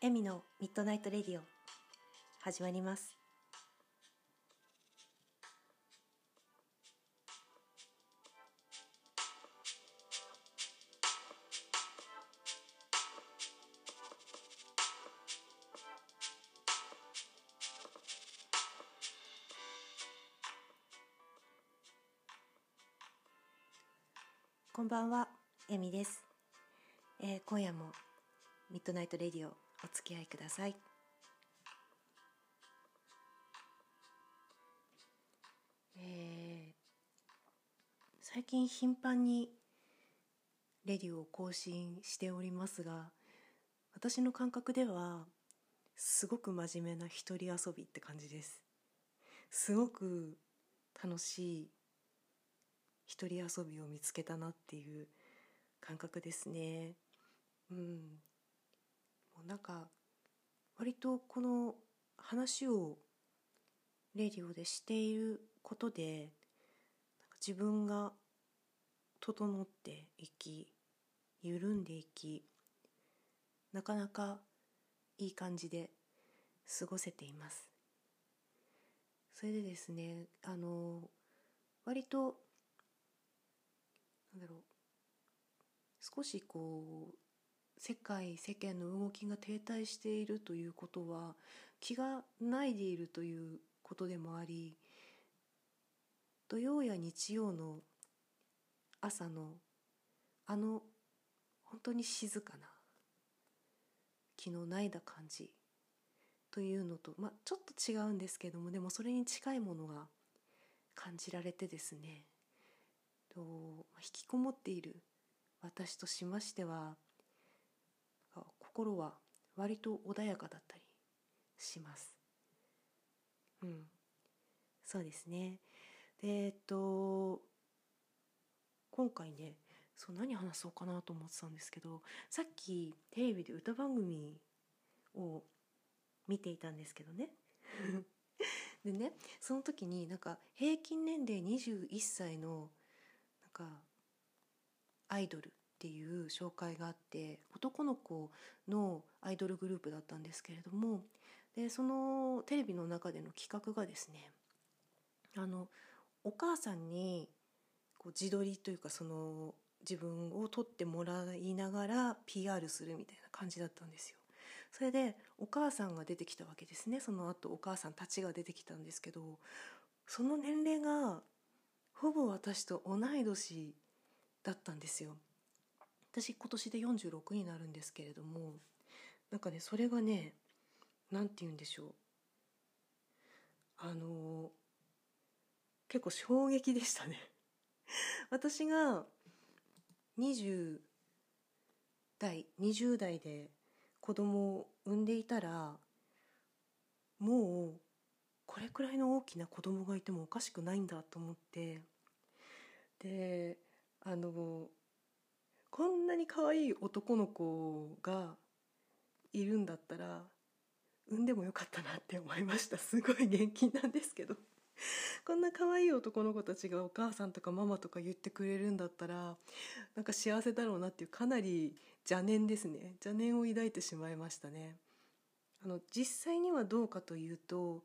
エミのミッドナイトレディオ始まります。こんばんはエミです、えー今夜も Midnight Radio お付き合いください。えー最近頻繁にレディオを更新しておりますが私の感覚ではすごく真面目な一人遊びって感じです。すごく楽しい一人遊びを見つけたなっていう感覚ですね。うん。なんか割とこの話をレディオでしていることでなんか自分が整っていき緩んでいきなかなかいい感じで過ごせています。それでですねあの割となんだろう少しこう世界世間の動きが停滞しているということは気がないでいるということでもあり土曜や日曜の朝のあの本当に静かな気のないだ感じというのと、まあ、ちょっと違うんですけどもでもそれに近いものが感じられてですねと引きこもっている私としましては心は割と穏やかだったりします。うん、そうですね。でえっと今回ねそう何話そうかなと思ってたんですけどさっきテレビで歌番組を見ていたんですけどね でねその時になんか平均年齢21歳のなんかアイドルっていう紹介があって男の子のアイドルグループだったんですけれどもでそのテレビの中での企画がですねあのお母さんにこう自撮りというかその自分を撮ってもらいながら PR するみたいな感じだったんですよ。それでお母さんが出てきたわけですねその後お母さんたちが出てきたんですけどその年齢がほぼ私と同い年だったんですよ。私今年で46になるんですけれどもなんかねそれがね何て言うんでしょう。あの結構衝撃でしたね。私が20代20代で子供を産んでいたらもうこれくらいの大きな子供がいてもおかしくないんだと思ってであのこんなに可愛い男の子がいるんだったら産んでもよかったなって思いました。すごい元気なんですけど。こんな可愛い男の子たちがお母さんとかママとか言ってくれるんだったらなんか幸せだろうなっていうかなり邪念ですね。邪念を抱いてしまいましたね。あの実際にはどうかというと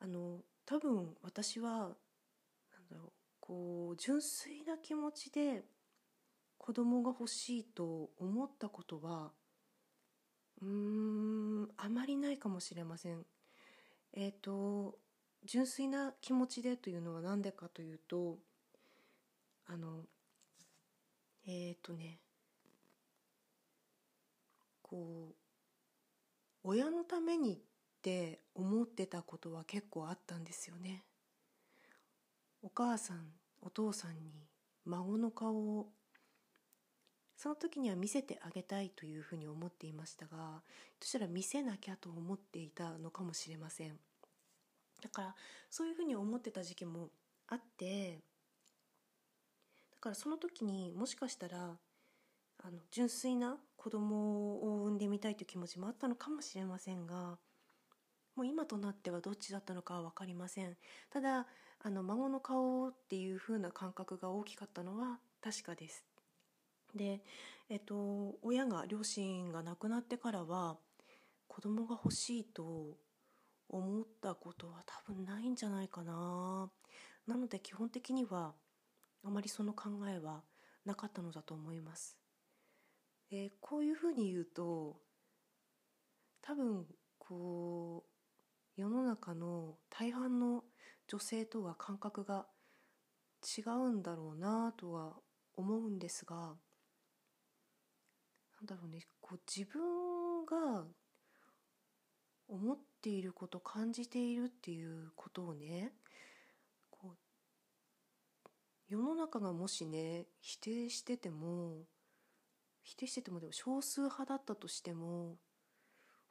あの多分私はなんだろうこう純粋な気持ちで子供が欲しいと思ったことはうーんあまりないかもしれません。えっ、と純粋な気持ちでというのは何でかというとあのえっ、とねこう親のためにって思ってたことは結構あったんですよね。お母さんお父さんに孫の顔をその時には見せてあげたいというふうに思っていましたがそしたら見せなきゃと思っていたのかもしれません。だからそういうふうに思ってた時期もあってだからその時にもしかしたらあの純粋な子供を産んでみたいという気持ちもあったのかもしれませんがもう今となってはどっちだったのかは分かりません。ただあの孫の顔っていう風な感覚が大きかったのは確かです。で、えっと、親が両親が亡くなってからは子供が欲しいと思ったことは多分ないんじゃないかななので基本的にはあまりその考えはなかったのだと思います。でこういうふうに言うと多分こう世の中の大半の女性とは感覚が違うんだろうなとは思うんですがなんだろうねこう自分が思っていること感じているっていうことをねこう世の中がもしね否定してても否定しててもでも少数派だったとしても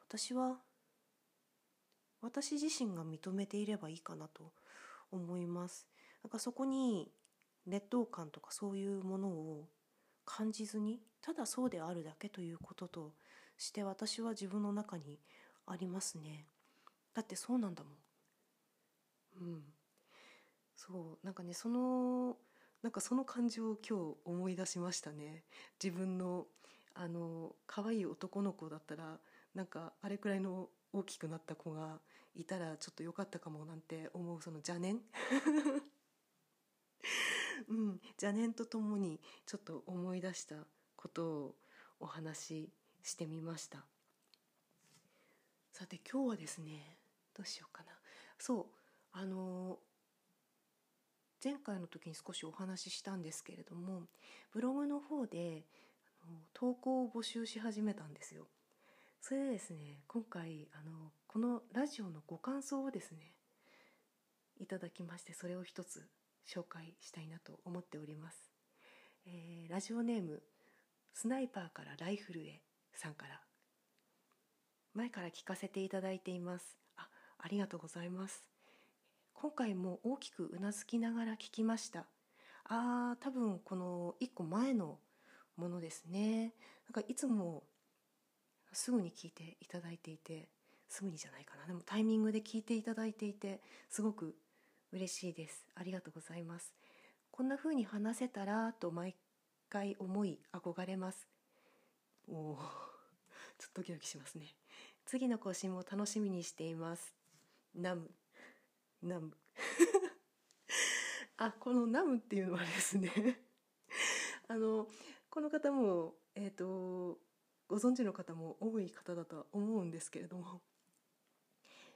私は私自身が認めていればいいかなと思います。なんかそこに劣等感とかそういうものを感じずにただそうであるだけということとして私は自分の中にありますね。だってそうなんだもん。うん。そう。なんかねそのなんかその感情を今日思い出しましたね。自分のあの可愛い男の子だったらなんかあれくらいの大きくなった子がいたらちょっと良かったかもなんて思うその邪念。うん。邪念とともにちょっと思い出したことをお話ししてみました。さて今日はですねどうしようかな。そうあの前回の時に少しお話ししたんですけれどもブログの方で投稿を募集し始めたんですよ。それでですね今回あのこのラジオのご感想をですねいただきましてそれを一つ紹介したいなと思っております、えー、ラジオネームスナイパーからライフルへさんから。前から聞かせていただいています。あありがとうございます。今回も大きくうなずきながら聞きました。あー多分この1個前のものですね。なんかいつもすぐに聞いていただいていてすぐにじゃないかな。でもタイミングで聞いていただいていてすごく嬉しいです。ありがとうございます。こんな風に話せたらと毎回思い憧れます。おおちょっとドキドキしますね。次の更新も楽しみにしています。ナム。ナム。あこのナムっていうのはですね。あのこの方もえっ、ー、とご存知の方も多い方だとは思うんですけれども。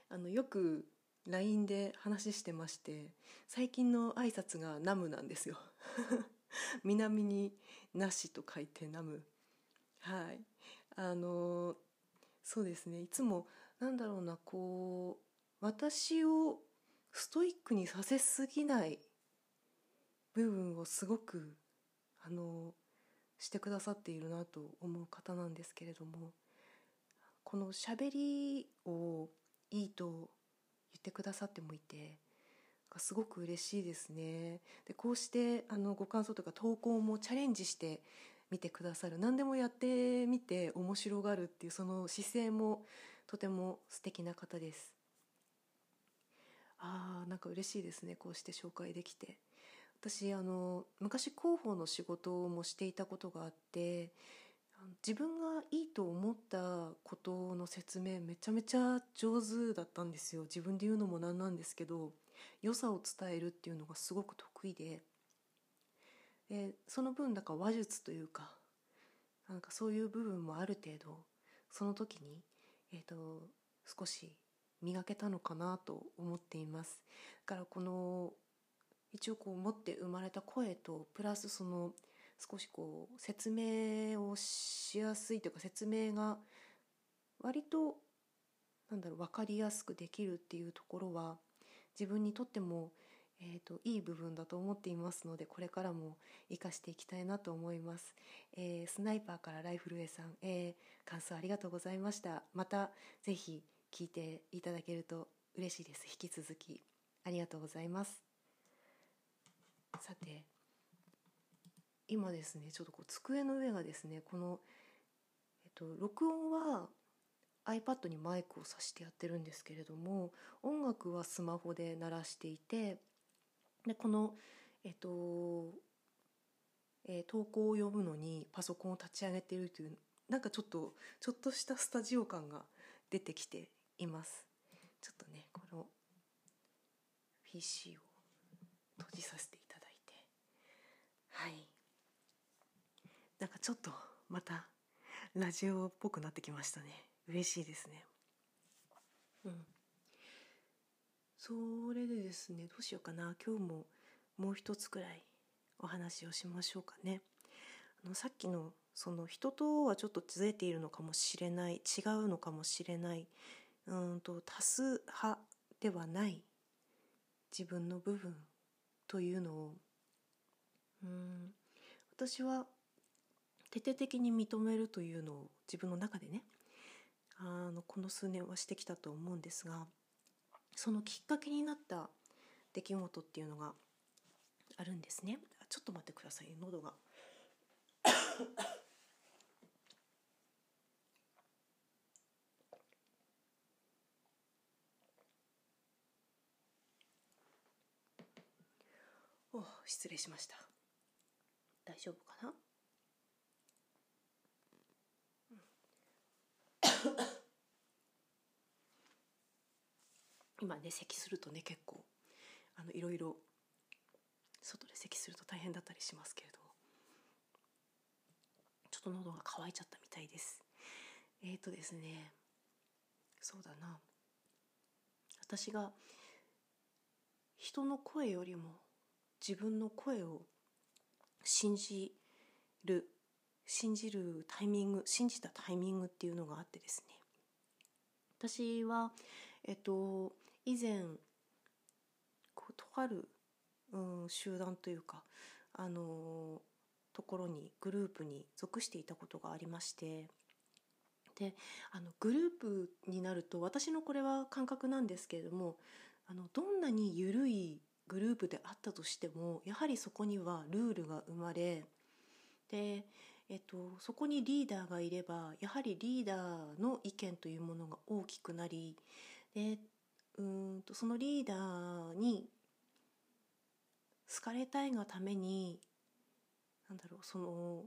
あのよく LINE で話してまして最近の挨拶がナムなんですよ。南になしと書いてナム。はい。あのそうですね。いつもなんだろうなこう私をストイックにさせすぎない部分をすごくあのしてくださっているなと思う方なんですけれどもこのしゃべりをいいと言ってくださってもいてすごく嬉しいですね。でこうしてあのご感想とか投稿もチャレンジしてみてくださる。何でもやってみて面白がるっていうその姿勢もとても素敵な方です。あーなんか嬉しいですね。こうして紹介できて。私あの昔広報の仕事もしていたことがあって自分がいいと思ったことの説明めちゃめちゃ上手だったんですよ。自分で言うのもなんなんですけど良さを伝えるっていうのがすごく得意で。でその分だから話術というかなんかそういう部分もある程度その時に、えーと、と少し磨けたのかなと思っています。だからこの一応こう持って生まれた声とプラスその少しこう説明をしやすいというか説明が割となんだろう分かりやすくできるっていうところは自分にとっても、えーと、いい部分だと思っていますのでこれからも生かしていきたいなと思います、えー、スナイパーからライフルエさん、えー、感想ありがとうございました。またぜひ聞いていただけると嬉しいです。引き続きありがとうございます。さて今ですねちょっとこう机の上がですねこの、えっと、録音は iPad にマイクを挿してやってるんですけれども音楽はスマホで鳴らしていてでこのえっと、えー、投稿を読むのにパソコンを立ち上げているというなんかちょっとちょっとしたスタジオ感が出てきています。ちょっとねこの PC を閉じさせていただいて。はい。なんかちょっとまたラジオっぽくなってきましたね。嬉しいですね。うん。それでですねどうしようかな。今日ももう一つくらいお話をしましょうかね。あのさっきのその人とはちょっとずれているのかもしれない違うのかもしれないうんと多数派ではない自分の部分というのをうん私は徹底的に認めるというのを自分の中でねあのこの数年はしてきたと思うんですがそのきっかけになった出来事っていうのがあるんですね。ちょっと待ってください。喉が。お失礼しました。大丈夫かな？今ね咳するとね結構あのいろいろ外で咳すると大変だったりしますけれどちょっと喉が渇いちゃったみたいです。えーとですねそうだな。私が人の声よりも自分の声を信じる信じるタイミング信じたタイミングっていうのがあってですね。私はえっと以前こうとある、うん、集団というかあのところにグループに属していたことがありましてであのグループになると私のこれは感覚なんですけれどもあのどんなに緩いグループであったとしてもやはりそこにはルールが生まれで、えっと、そこにリーダーがいればやはりリーダーの意見というものが大きくなりでうんとそのリーダーに好かれたいがためになんだろうその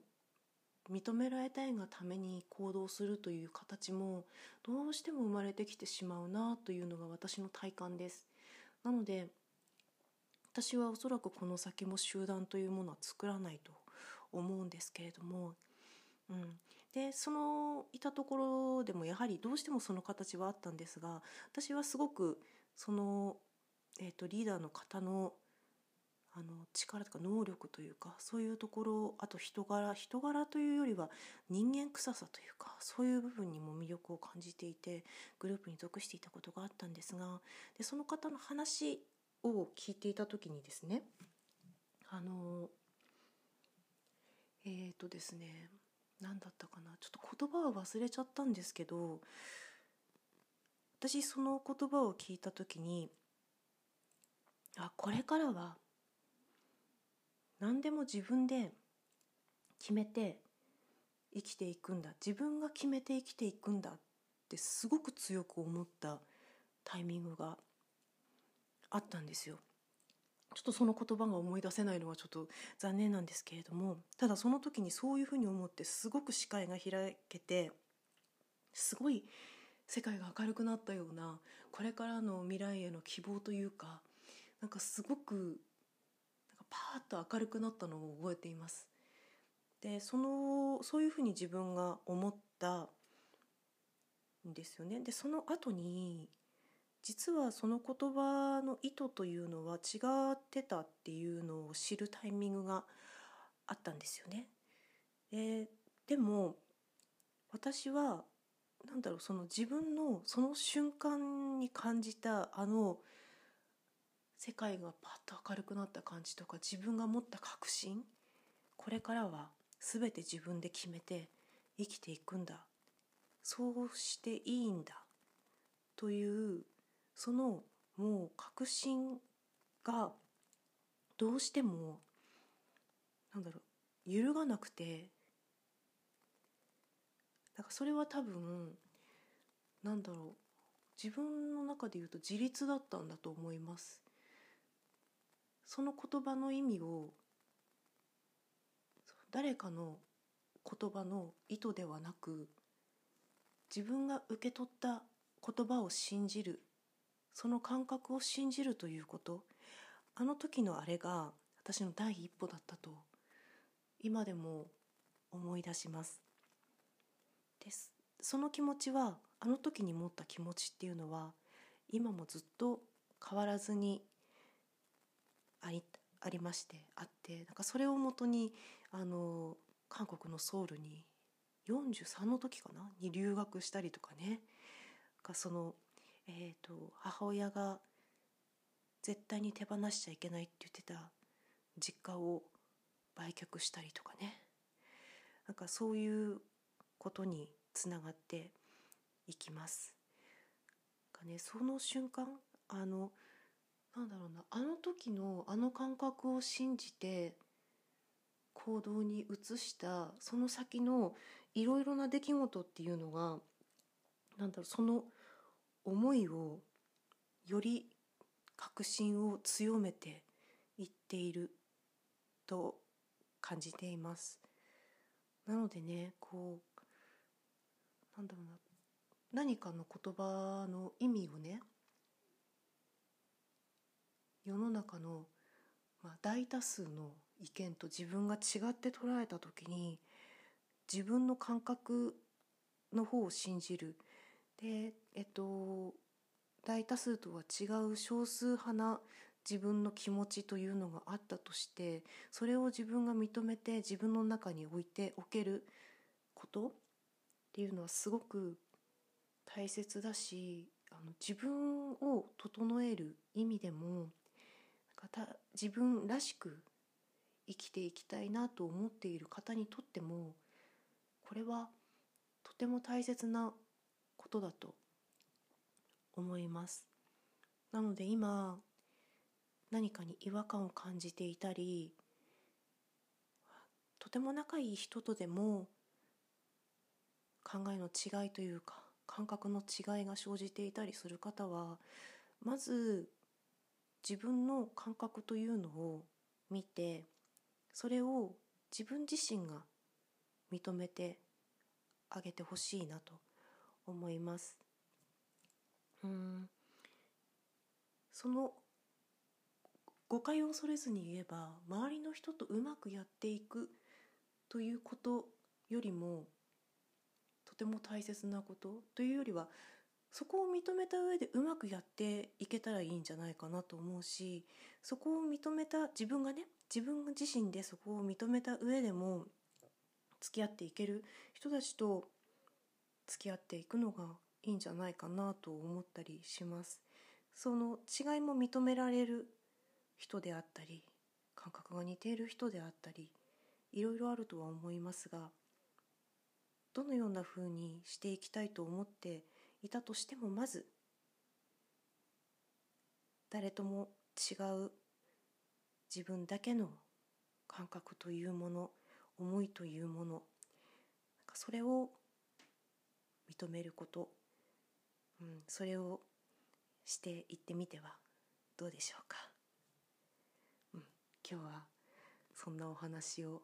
認められたいがために行動するという形もどうしても生まれてきてしまうなというのが私の体感です。なので私はおそらくこの先も集団というものは作らないと思うんですけれども、うん、でそのいたところでもやはりどうしてもその形はあったんですが私はすごくその、えーと、リーダーの方のあの力とか能力というかそういうところあと人柄人柄というよりは人間臭さというかそういう部分にも魅力を感じていてグループに属していたことがあったんですがでその方の話を聞いていた時にですねあのえっ、ー、とですね何だったかな？ちょっと言葉を忘れちゃったんですけど私その言葉を聞いた時にあこれからは何でも自分で決めて生きていくんだ自分が決めて生きていくんだってすごく強く思ったタイミングがあったんですよ。ちょっとその言葉が思い出せないのはちょっと残念なんですけれどもただその時にそういうふうに思ってすごく視界が開けてすごい世界が明るくなったようなこれからの未来への希望というかなんかすごくなんかパーッと明るくなったのを覚えています。でそのそういうふうに自分が思ったんですよね。でその後に実はその言葉の意図というのは違ってたっていうのを知るタイミングがあったんですよね。ででも私は何だろうその自分のその瞬間に感じたあの世界がパッと明るくなった感じとか自分が持った確信これからは全て自分で決めて生きていくんだそうしていいんだというそのもう確信がどうしてもなんだろう揺るがなくてだからそれは多分なんだろう自分の中で言うと自立だったんだと思います。その言葉の意味を誰かの言葉の意図ではなく自分が受け取った言葉を信じるその感覚を信じるということ。あの時のあれが私の第一歩だったと。今でも思い出します。です。その気持ちはあの時に持った気持ちっていうのは今もずっと変わらずにありありましてあってなんかそれをもとにあの韓国のソウルに43の時かな？に留学したりとかね。かその、えーと、母親が絶対に手放しちゃいけないって言ってた実家を売却したりとかねなんかそういうことにつながっていきます。かね、その瞬間あのなんだろうなあの時のあの感覚を信じて行動に移したその先のいろいろな出来事っていうのがなんだろうその思いをより確信を強めていっていると感じています。なのでねこうなんだろうな何かの言葉の意味をね世の中の、まあ、大多数の意見と自分が違って捉えた時に自分の感覚の方を信じるでえっと大多数とは違う少数派な自分の気持ちというのがあったとしてそれを自分が認めて自分の中に置いておけることっていうのはすごく大切だしあの自分を整える意味でも自分らしく生きていきたいなと思っている方にとってもこれはとても大切なことだと思います。なので今何かに違和感を感じていたりとても仲いい人とでも考えの違いというか感覚の違いが生じていたりする方はまず自分の感覚というのを見てそれを自分自身が認めてあげてほしいなと思います。うんその誤解を恐れずに言えば周りの人とうまくやっていくということよりもとても大切なことというよりはそこを認めた上でうまくやっていけたらいいんじゃないかなと思うしそこを認めた自分がね自分自身でそこを認めた上でも付き合っていける人たちと付き合っていくのがいいんじゃないかなと思ったりします。その違いも認められる人であったり感覚が似ている人であったりいろいろあるとは思いますがどのようなふうにしていきたいと思っていたとしてもまず誰とも違う自分だけの感覚というもの思いというものそれを認めること、うん、それをしていってみてはどうでしょうか、うん、今日はそんなお話を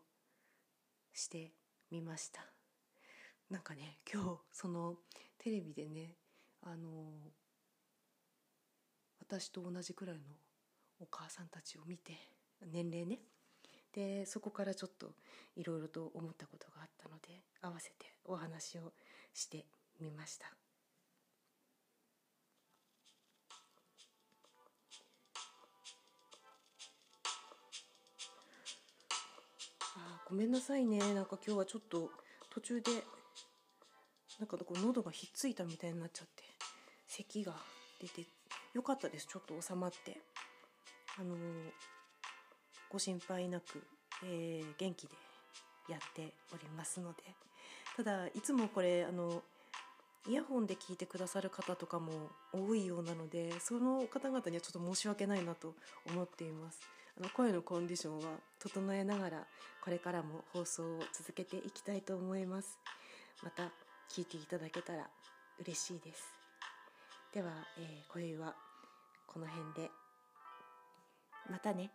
してみました。なんかね今日そのテレビでねあの私と同じくらいのお母さんたちを見て年齢ね。でそこからちょっといろいろと思ったことがあったので合わせてお話をしてみました。あごめんなさいね。なんか今日はちょっと途中でなんかこう喉がひっついたみたいになっちゃって咳が出てよかったです。ちょっと収まって。あのー、ご心配なく、えー、元気でやっておりますので。ただいつもこれあのイヤホンで聞いてくださる方とかも多いようなのでその方々にはちょっと申し訳ないなと思っています。あの声のコンディションは整えながらこれからも放送を続けていきたいと思います。また聞いていただけたら嬉しいです。では、えー、今宵はこの辺で。またね。